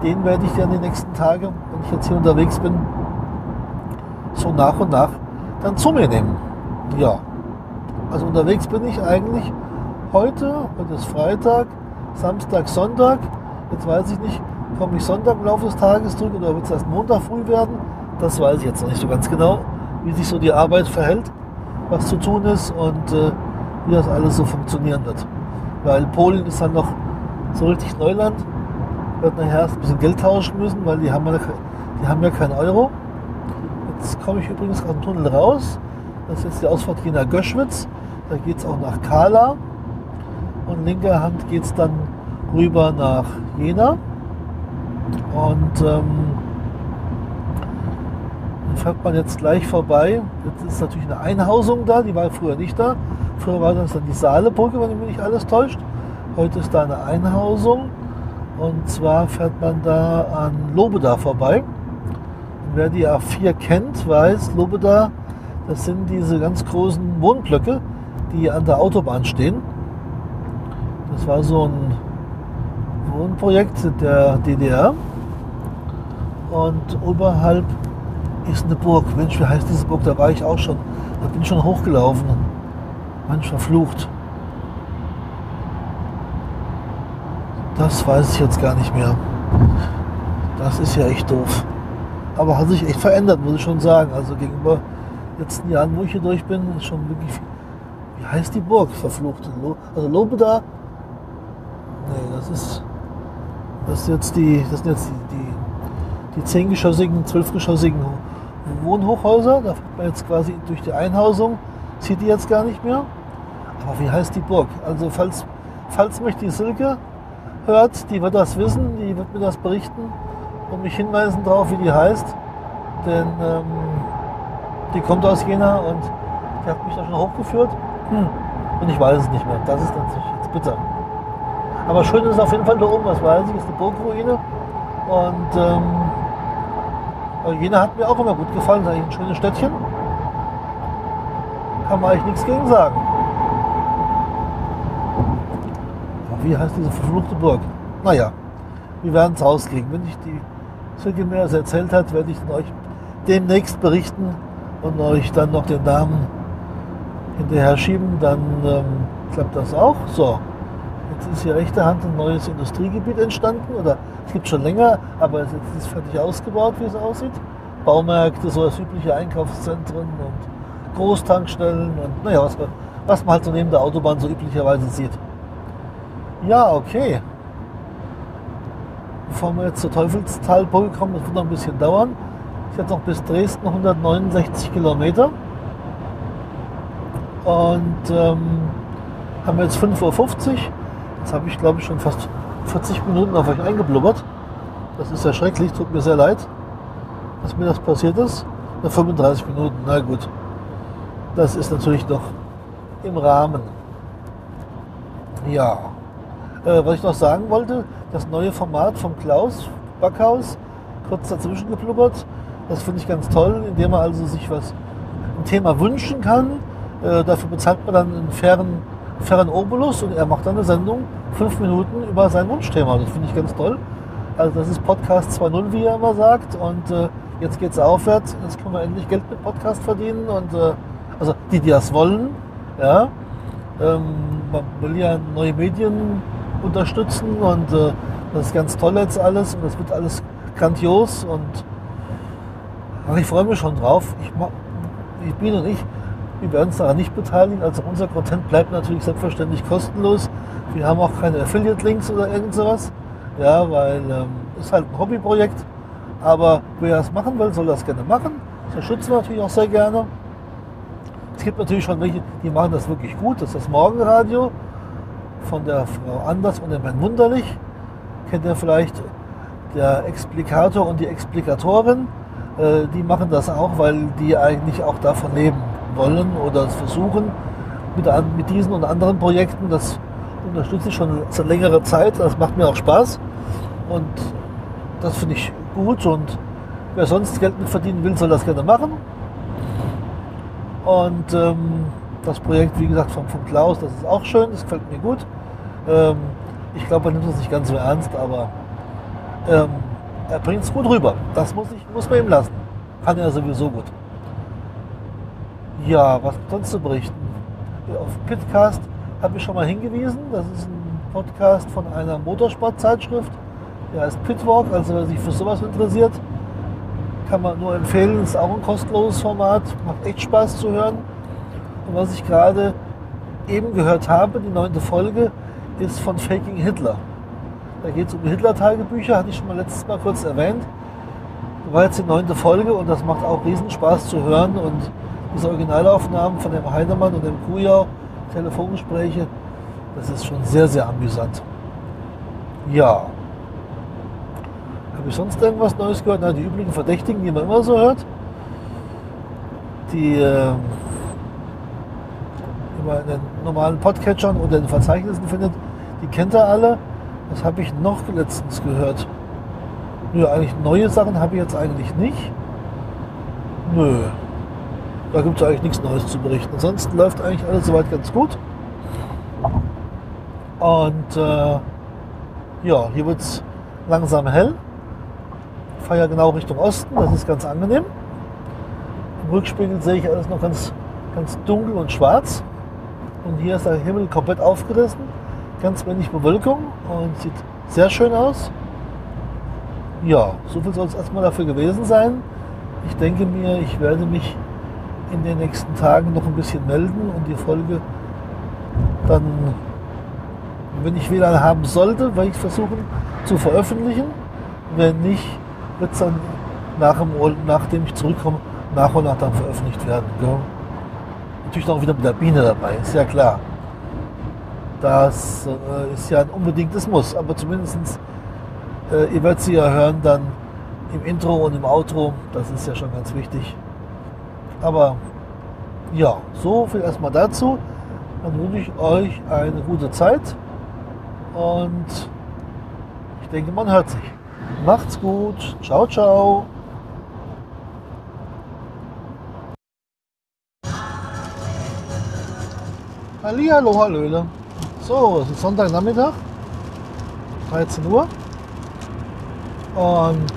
Den werde ich dann die nächsten Tage, wenn ich jetzt hier unterwegs bin, so nach und nach dann zu mir nehmen. Ja, also unterwegs bin ich eigentlich heute, heute ist Freitag, Samstag, Sonntag. Jetzt weiß ich nicht, komme ich Sonntag im Laufe des Tages zurück oder wird es erst Montag früh werden? Das weiß ich jetzt noch nicht so ganz genau, wie sich so die Arbeit verhält, was zu tun ist und äh, wie das alles so funktionieren wird. Weil Polen ist dann noch so richtig Neuland. Wird nachher erst ein bisschen Geld tauschen müssen, weil die haben ja, die haben ja keinen Euro. Jetzt komme ich übrigens aus dem Tunnel raus. Das ist jetzt die Ausfahrt hier nach Göschwitz. Da geht es auch nach Kala. Und linker Hand geht es dann rüber nach Jena. Und ähm, dann fährt man jetzt gleich vorbei. Jetzt ist natürlich eine Einhausung da, die war früher nicht da. Früher war das dann die Saalebrücke, wenn mich nicht alles täuscht. Heute ist da eine Einhausung. Und zwar fährt man da an Lobeda vorbei. Und wer die A4 kennt, weiß, Lobeda, das sind diese ganz großen Wohnblöcke, die an der Autobahn stehen. Das war so ein Wohnprojekt der DDR. Und oberhalb ist eine Burg. Mensch, wie heißt diese Burg? Da war ich auch schon. Da bin ich schon hochgelaufen. Mensch, verflucht. Das weiß ich jetzt gar nicht mehr. Das ist ja echt doof. Aber hat sich echt verändert, muss ich schon sagen. Also gegenüber letzten Jahren, wo ich hier durch bin, ist schon wirklich. Wie heißt die Burg? Verflucht. Also Lobeda. Nee, das ist. Das ist jetzt die. Das sind jetzt die, die, die zehngeschossigen, zwölfgeschossigen Wohnhochhäuser. Da fährt man jetzt quasi durch die Einhausung. Sieht die jetzt gar nicht mehr. Aber wie heißt die Burg? Also falls, falls mich die Silke hört, die wird das wissen, die wird mir das berichten und mich hinweisen darauf, wie die heißt. Denn ähm, die kommt aus Jena und die hat mich da schon hochgeführt. Hm. Und ich weiß es nicht mehr. Das ist natürlich jetzt bitter. Aber schön ist auf jeden Fall da oben, was weiß ich, ist eine Burgruine. Und ähm, Jena hat mir auch immer gut gefallen. Das ist eigentlich ein schönes Städtchen. Kann man eigentlich nichts gegen sagen. wie heißt diese verfluchte Burg? Naja, wir werden es rauskriegen. Wenn ich die Silke mir das erzählt hat, werde ich euch demnächst berichten und euch dann noch den Namen hinterher schieben. Dann ähm, klappt das auch. So, jetzt ist hier rechter Hand ein neues Industriegebiet entstanden. Oder es gibt schon länger, aber es ist fertig ausgebaut, wie es aussieht. Baumärkte, so als übliche Einkaufszentren und Großtankstellen und naja, was, was man halt so neben der Autobahn so üblicherweise sieht. Ja, okay. Bevor wir jetzt zur Teufelstalbrücke kommen, das wird noch ein bisschen dauern. Ist jetzt noch bis Dresden 169 Kilometer. Und ähm, haben jetzt 5.50 Uhr. Jetzt habe ich, glaube ich, schon fast 40 Minuten auf euch eingeblubbert. Das ist ja schrecklich, tut mir sehr leid, dass mir das passiert ist. Nur 35 Minuten, na gut. Das ist natürlich noch im Rahmen. Ja. Äh, was ich noch sagen wollte, das neue Format vom Klaus Backhaus, kurz dazwischen geblubbert, das finde ich ganz toll, indem man also sich was, ein Thema wünschen kann. Äh, dafür bezahlt man dann einen fairen, fairen Obolus und er macht dann eine Sendung, fünf Minuten über sein Wunschthema. Das finde ich ganz toll. Also das ist Podcast 2.0, wie er immer sagt. Und äh, jetzt geht es aufwärts. Jetzt können wir endlich Geld mit Podcast verdienen. Und äh, also die, die das wollen, ja. Ähm, man will ja neue Medien unterstützen und äh, das ist ganz toll jetzt alles und das wird alles grandios und ich freue mich schon drauf. Ich bin und ich, wir werden uns daran nicht beteiligen. Also unser Content bleibt natürlich selbstverständlich kostenlos. Wir haben auch keine Affiliate-Links oder irgend sowas. Ja, weil ähm, ist halt ein Hobbyprojekt. Aber wer das machen will, soll das gerne machen. Das unterstützen wir natürlich auch sehr gerne. Es gibt natürlich schon welche, die machen das wirklich gut. Das ist das Morgenradio von der Frau Anders und dem Herrn Wunderlich. Kennt ihr vielleicht der Explikator und die Explikatorin. Äh, die machen das auch, weil die eigentlich auch davon leben wollen oder es versuchen mit, mit diesen und anderen Projekten. Das unterstütze ich schon seit längerer Zeit. Das macht mir auch Spaß. Und das finde ich gut. Und wer sonst Geld mit verdienen will, soll das gerne machen. Und ähm, das Projekt, wie gesagt, von, von Klaus, das ist auch schön, das gefällt mir gut. Ähm, ich glaube, er nimmt es nicht ganz so ernst, aber ähm, er bringt es gut rüber. Das muss, ich, muss man ihm lassen. Kann er sowieso gut. Ja, was sonst zu berichten? Auf Pitcast habe ich schon mal hingewiesen. Das ist ein Podcast von einer Motorsportzeitschrift. Der heißt Pitwalk. Also wer sich für sowas interessiert, kann man nur empfehlen. Ist auch ein kostenloses Format. Macht echt Spaß zu hören. Und was ich gerade eben gehört habe, die neunte Folge, ist von Faking Hitler. Da geht es um Hitler-Tagebücher, hatte ich schon mal letztes Mal kurz erwähnt. Das war jetzt die neunte Folge und das macht auch riesen Spaß zu hören. Und diese Originalaufnahmen von dem Heidemann und dem Kujau, Telefongespräche, das ist schon sehr, sehr amüsant. Ja. Habe ich sonst irgendwas Neues gehört? Na, die üblichen Verdächtigen, die man immer so hört. Die äh, immer in den normalen Podcatchern oder in Verzeichnissen findet, die kennt ihr alle. Was habe ich noch letztens gehört? Nö, eigentlich neue Sachen habe ich jetzt eigentlich nicht. Nö. Da gibt es eigentlich nichts Neues zu berichten. Ansonsten läuft eigentlich alles soweit ganz gut. Und äh, ja, hier wird es langsam hell. Ich fahre ja genau Richtung Osten, das ist ganz angenehm. Im Rückspiegel sehe ich alles noch ganz, ganz dunkel und schwarz. Und hier ist der Himmel komplett aufgerissen, ganz wenig Bewölkung und sieht sehr schön aus. Ja, so viel soll es erstmal dafür gewesen sein. Ich denke mir, ich werde mich in den nächsten Tagen noch ein bisschen melden und die Folge dann, wenn ich WLAN haben sollte, werde ich versuchen zu veröffentlichen. Wenn nicht, wird es dann nach dem, nachdem ich zurückkomme, nach und nach dann veröffentlicht werden. Gell? Natürlich auch wieder mit der Biene dabei, ist ja klar. Das äh, ist ja ein unbedingtes Muss, aber zumindest äh, ihr werdet sie ja hören dann im Intro und im Outro, das ist ja schon ganz wichtig. Aber ja, so viel erstmal dazu. Dann wünsche ich euch eine gute Zeit und ich denke, man hört sich. Macht's gut. Ciao, ciao. Hallihallo, Hallöle. So, es ist Sonntagnachmittag. 13 Uhr. Und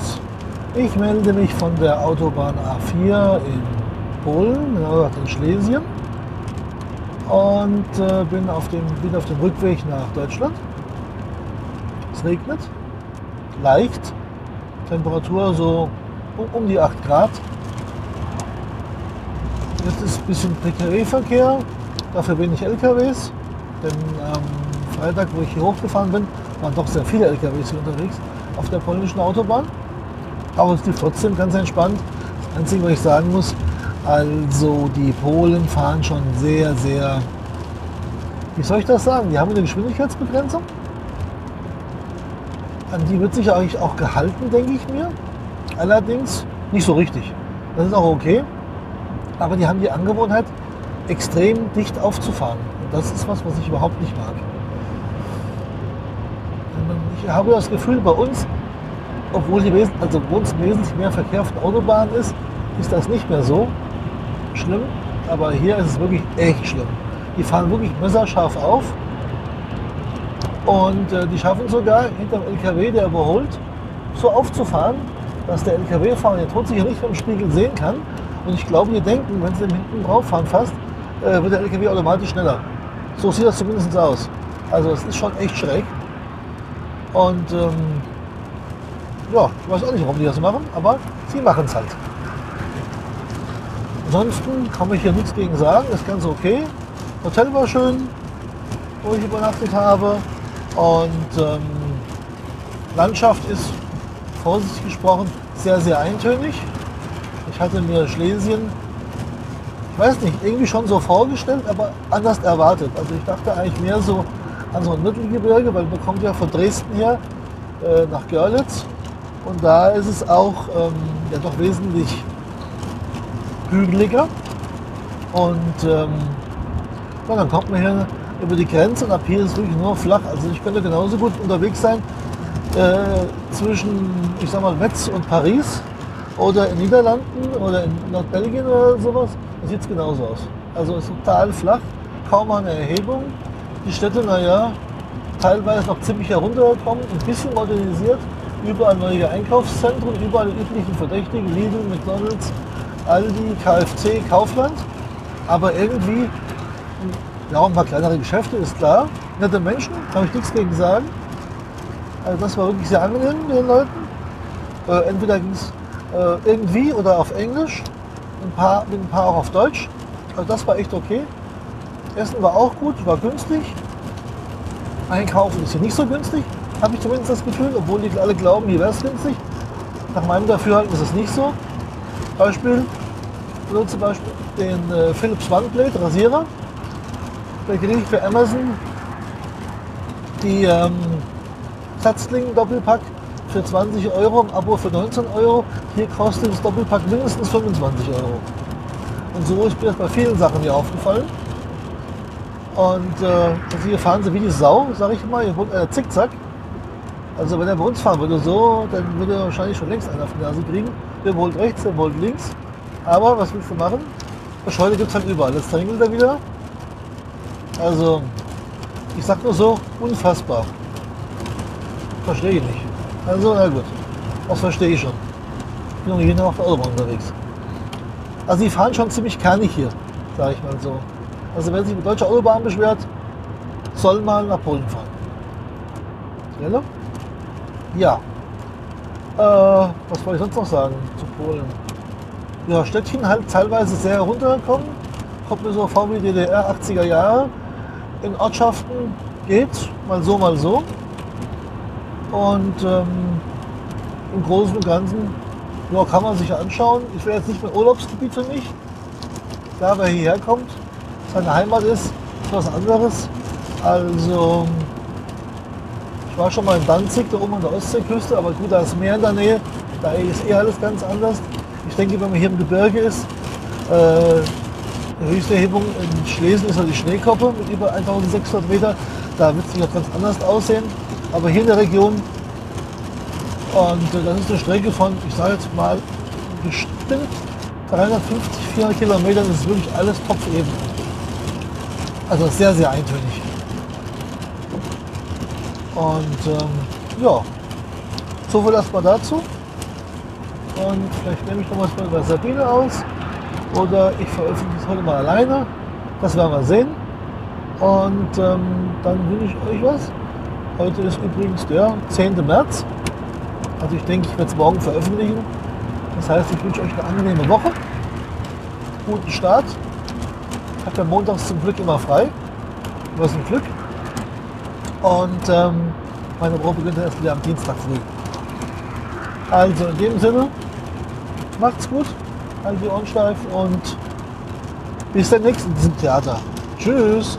ich melde mich von der Autobahn A4 in Polen, in Schlesien. Und äh, bin, auf dem, bin auf dem Rückweg nach Deutschland. Es regnet, leicht, Temperatur so um, um die 8 Grad. Jetzt ist ein bisschen PKW-Verkehr, dafür wenig LKWs. Denn am Freitag, wo ich hier hochgefahren bin, waren doch sehr viele LKWs hier unterwegs auf der polnischen Autobahn. Aber es lief trotzdem ganz entspannt. Das Einzige, was ich sagen muss, also die Polen fahren schon sehr, sehr, wie soll ich das sagen? Die haben eine Geschwindigkeitsbegrenzung. An die wird sich eigentlich auch gehalten, denke ich mir. Allerdings nicht so richtig. Das ist auch okay. Aber die haben die Angewohnheit, extrem dicht aufzufahren. Und das ist was, was ich überhaupt nicht mag. Ich habe das Gefühl, bei uns, obwohl hier wes- also wesentlich mehr Verkehr auf den Autobahnen ist, ist das nicht mehr so schlimm. Aber hier ist es wirklich echt schlimm. Die fahren wirklich messerscharf auf. Und äh, die schaffen sogar hinter dem LKW, der überholt, so aufzufahren, dass der LKW-Fahrer sich ja nicht vom Spiegel sehen kann. Und ich glaube, die denken, wenn sie hinten drauf fahren fast, äh, wird der LKW automatisch schneller. So sieht das zumindest aus. Also es ist schon echt schräg. Und ähm, ja, ich weiß auch nicht, warum die das machen, aber sie machen es halt. Ansonsten kann ich hier nichts gegen sagen, ist ganz okay. Hotel war schön, wo ich übernachtet habe. Und ähm, Landschaft ist, vorsichtig gesprochen, sehr, sehr eintönig. Ich hatte mir Schlesien, ich weiß nicht, irgendwie schon so vorgestellt, aber anders erwartet. Also ich dachte eigentlich mehr so an so ein Mittelgebirge, weil man kommt ja von Dresden her äh, nach Görlitz. Und da ist es auch ähm, ja doch wesentlich hügeliger. Und ähm, ja, dann kommt man hier über die Grenze und ab hier ist wirklich nur flach. Also ich könnte genauso gut unterwegs sein äh, zwischen, ich sag mal, Metz und Paris oder in Niederlanden oder in Nordbelgien oder sowas. Da sieht genauso aus. Also ist total flach, kaum eine Erhebung. Die Städte, naja, teilweise noch ziemlich heruntergekommen, ein bisschen modernisiert. Überall neue Einkaufszentren, überall die üblichen Verdächtigen, Lidl, McDonalds, Aldi, KFC, Kaufland. Aber irgendwie, ja, ein paar kleinere Geschäfte, ist klar. Nette Menschen, kann ich nichts gegen sagen. Also das war wirklich sehr angenehm mit den Leuten. Äh, entweder ging es äh, irgendwie oder auf Englisch, ein paar, mit ein paar auch auf Deutsch. Also das war echt okay. Essen war auch gut, war günstig. Einkaufen ist hier nicht so günstig, habe ich zumindest das Gefühl, obwohl die alle glauben, hier wäre es günstig. Nach meinem Dafürhalten ist es nicht so. Beispiel, ich benutze Beispiel den äh, Philips OneBlade Rasierer. Da kriege ich für Amazon die ähm, Satzling Doppelpack für 20 Euro, im Abo für 19 Euro. Hier kostet das Doppelpack mindestens 25 Euro. Und so ist mir das bei vielen Sachen hier aufgefallen. Und äh, also hier fahren sie wie die Sau, sag ich mal, hier wohnt einer zickzack. Also wenn er bei uns fahren würde so, dann würde er wahrscheinlich schon längst einen auf die Nase kriegen. Der wollt rechts, der wollt links. Aber was willst du machen? Beschleuniger gibt es halt überall. Jetzt drängelt er wieder. Also, ich sag nur so, unfassbar. Verstehe ich nicht. Also, na gut. Das verstehe ich schon. Ich bin hier noch auf der Autobahn unterwegs. Also, die fahren schon ziemlich kernig hier, sage ich mal so. Also, wer sich mit deutscher Autobahn beschwert, soll mal nach Polen fahren. Schneller? Ja. Äh, was wollte ich sonst noch sagen zu Polen? Ja, Städtchen halt teilweise sehr heruntergekommen. Kommt mir so vor wie DDR 80er Jahre. In Ortschaften geht's, mal so, mal so. Und ähm, im Großen und Ganzen ja, kann man sich anschauen. Ich wäre jetzt nicht mehr Urlaubsgebiet für mich. Klar, wer hierher kommt, seine Heimat ist, ist was anderes. Also ich war schon mal in Danzig, da oben an der Ostseeküste, aber gut, da ist Meer in der Nähe, da ist eh alles ganz anders. Ich denke, wenn man hier im Gebirge ist, äh, die höchste Erhebung in Schlesien ist ja die Schneekoppe mit über 1600 Meter. Da wird es noch ganz anders aussehen. Aber hier in der Region, und äh, das ist eine Strecke von, ich sage jetzt mal, bestimmt 350, 400 Kilometern, das ist wirklich alles topfeben. Also sehr, sehr eintönig. Und ähm, ja, so viel erstmal dazu. Und vielleicht nehme ich noch was über Sabine aus. Oder ich veröffentliche es heute mal alleine. Das werden wir sehen. Und ähm, dann wünsche ich euch was. Heute ist übrigens der 10. März. Also ich denke, ich werde es morgen veröffentlichen. Das heißt, ich wünsche euch eine angenehme Woche. Guten Start. Ich habe ja montags zum Glück immer frei. Was ein Glück. Und ähm, meine Woche beginnt erst wieder am Dienstag früh. Also in dem Sinne, macht's gut, halt die Ohren steif und bis demnächst in diesem Theater. Tschüss.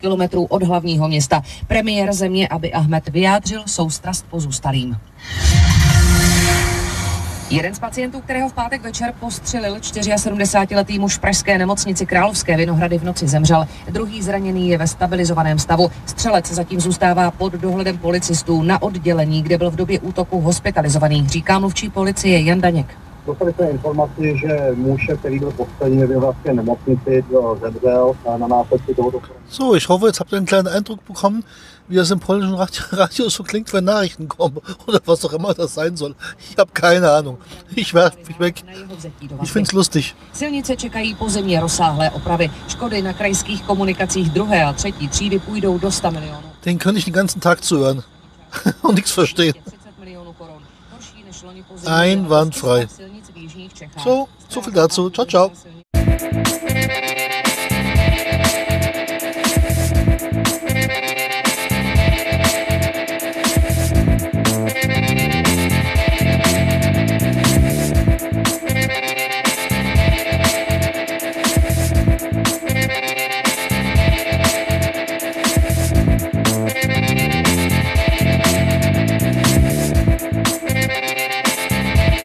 kilometrů od hlavního města. Premiér země Aby Ahmed vyjádřil soustrast pozůstalým. Jeden z pacientů, kterého v pátek večer postřelil 74-letý muž pražské nemocnici Královské Vinohrady v noci zemřel. Druhý zraněný je ve stabilizovaném stavu. Střelec zatím zůstává pod dohledem policistů na oddělení, kde byl v době útoku hospitalizovaný, říká mluvčí policie Jan Daněk. Dostali jsme informaci, že muž, který byl postavený ve Vyhlavské nemocnici, zemřel na následky tohoto So, ich hoffe, jetzt habt ihr einen kleinen Eindruck bekommen, wie es im polnischen Radio, [laughs] Radio so klingt, wenn Nachrichten kommen. [laughs] Oder was auch immer das sein soll. Ich habe keine Ahnung. Ich werf mich weg. Ich find's lustig. Silnice čekají pozemně rozsáhlé opravy. Škody na krajských komunikacích druhé a třetí třídy půjdou do 100 milionů. Den könnte ich den ganzen Tag zuhören [laughs] und nichts verstehen. 30 milionů korun. Horší než loni podzim. Einwandfrei. So, so viel dazu. Ciao, ciao.